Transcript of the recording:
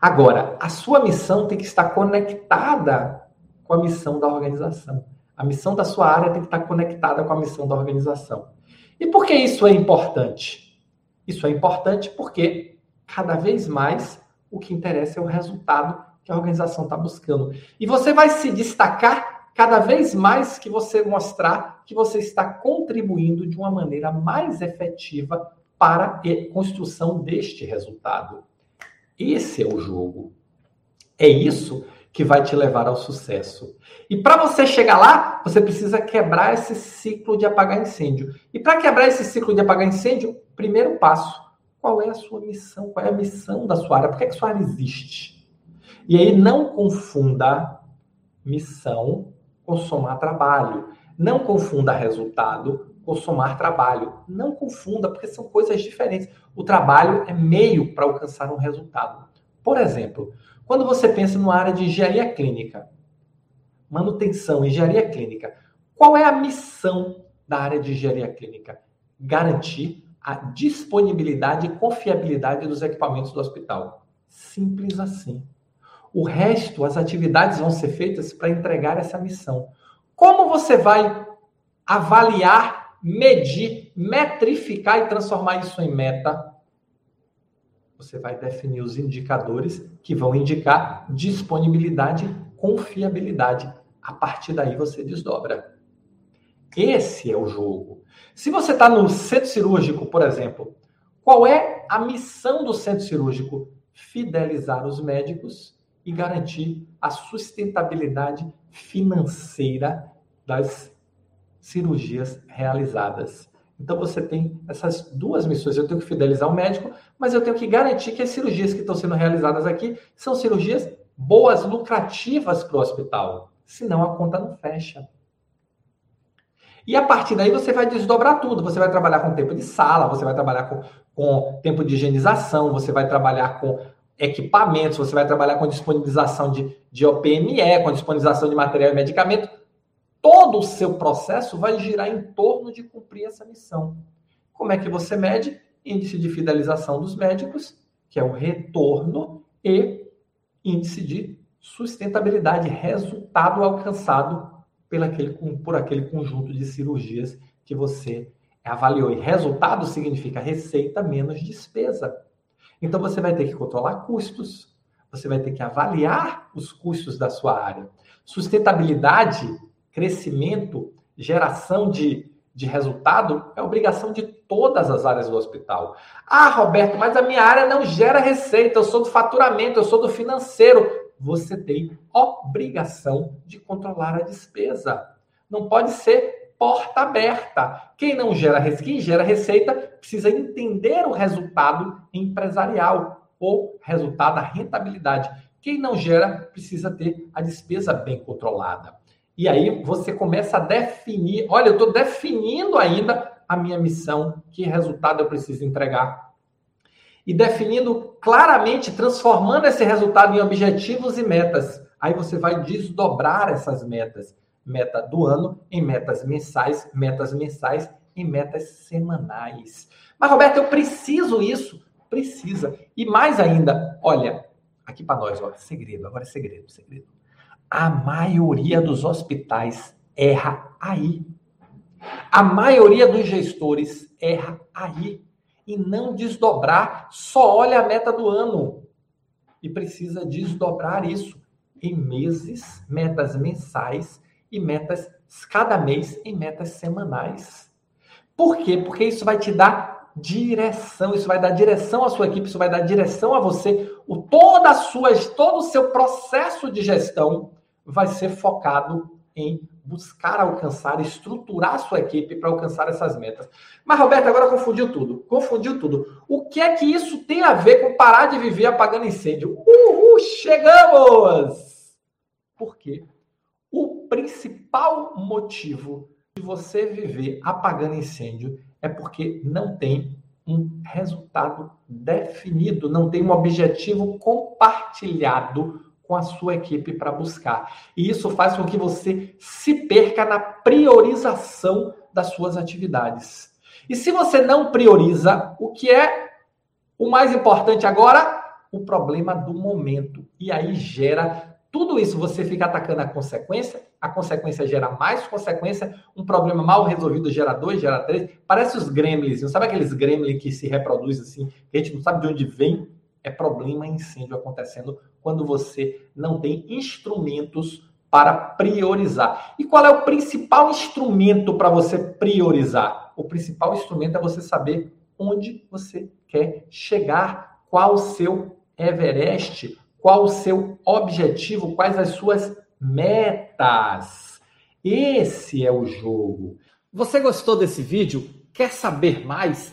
Agora, a sua missão tem que estar conectada com a missão da organização. A missão da sua área tem que estar conectada com a missão da organização. E por que isso é importante? Isso é importante porque cada vez mais o que interessa é o resultado que a organização está buscando. E você vai se destacar cada vez mais que você mostrar que você está contribuindo de uma maneira mais efetiva para a construção deste resultado. Esse é o jogo. É isso que vai te levar ao sucesso. E para você chegar lá, você precisa quebrar esse ciclo de apagar incêndio. E para quebrar esse ciclo de apagar incêndio, primeiro passo, qual é a sua missão? Qual é a missão da sua área? Por que, é que sua área existe? E aí não confunda missão com somar trabalho. Não confunda resultado com somar trabalho. Não confunda, porque são coisas diferentes. O trabalho é meio para alcançar um resultado. Por exemplo, quando você pensa numa área de engenharia clínica, manutenção, engenharia clínica, qual é a missão da área de engenharia clínica? Garantir a disponibilidade e confiabilidade dos equipamentos do hospital. Simples assim. O resto, as atividades vão ser feitas para entregar essa missão. Como você vai avaliar, medir, metrificar e transformar isso em meta? você vai definir os indicadores que vão indicar disponibilidade confiabilidade. A partir daí você desdobra. Esse é o jogo. Se você está no centro cirúrgico, por exemplo, qual é a missão do centro cirúrgico? Fidelizar os médicos e garantir a sustentabilidade financeira das cirurgias realizadas. Então você tem essas duas missões. Eu tenho que fidelizar o médico, mas eu tenho que garantir que as cirurgias que estão sendo realizadas aqui são cirurgias boas, lucrativas para o hospital. Senão a conta não fecha. E a partir daí você vai desdobrar tudo. Você vai trabalhar com tempo de sala, você vai trabalhar com, com tempo de higienização, você vai trabalhar com equipamentos, você vai trabalhar com disponibilização de, de OPME, com disponibilização de material e medicamento todo o seu processo vai girar em torno de cumprir essa missão. Como é que você mede? Índice de fidelização dos médicos, que é o retorno, e índice de sustentabilidade, resultado alcançado por aquele, por aquele conjunto de cirurgias que você avaliou. E resultado significa receita menos despesa. Então você vai ter que controlar custos, você vai ter que avaliar os custos da sua área. Sustentabilidade crescimento, geração de, de resultado é obrigação de todas as áreas do hospital. Ah, Roberto, mas a minha área não gera receita, eu sou do faturamento, eu sou do financeiro. Você tem obrigação de controlar a despesa. Não pode ser porta aberta. Quem não gera, quem gera receita precisa entender o resultado empresarial ou resultado da rentabilidade. Quem não gera precisa ter a despesa bem controlada. E aí você começa a definir, olha, eu estou definindo ainda a minha missão, que resultado eu preciso entregar. E definindo claramente, transformando esse resultado em objetivos e metas. Aí você vai desdobrar essas metas. Meta do ano em metas mensais, metas mensais em metas semanais. Mas, Roberto, eu preciso isso? Precisa. E mais ainda, olha, aqui para nós, ó, segredo, agora é segredo, segredo a maioria dos hospitais erra aí. A maioria dos gestores erra aí. E não desdobrar, só olha a meta do ano. E precisa desdobrar isso em meses, metas mensais e metas cada mês em metas semanais. Por quê? Porque isso vai te dar direção, isso vai dar direção à sua equipe, isso vai dar direção a você, o toda a sua, todo o seu processo de gestão vai ser focado em buscar alcançar, estruturar a sua equipe para alcançar essas metas. Mas, Roberto, agora confundiu tudo. Confundiu tudo. O que é que isso tem a ver com parar de viver apagando incêndio? Uhul, chegamos! Por quê? O principal motivo de você viver apagando incêndio é porque não tem um resultado definido, não tem um objetivo compartilhado com a sua equipe para buscar. E isso faz com que você se perca na priorização das suas atividades. E se você não prioriza, o que é o mais importante agora? o problema do momento. E aí gera tudo isso, você fica atacando a consequência, a consequência gera mais consequência, um problema mal resolvido gera dois, gera três. Parece os gremlins, sabe aqueles gremlins que se reproduzem assim, que a gente não sabe de onde vem? É problema incêndio acontecendo quando você não tem instrumentos para priorizar. E qual é o principal instrumento para você priorizar? O principal instrumento é você saber onde você quer chegar, qual o seu Everest, qual o seu objetivo, quais as suas metas. Esse é o jogo. Você gostou desse vídeo? Quer saber mais?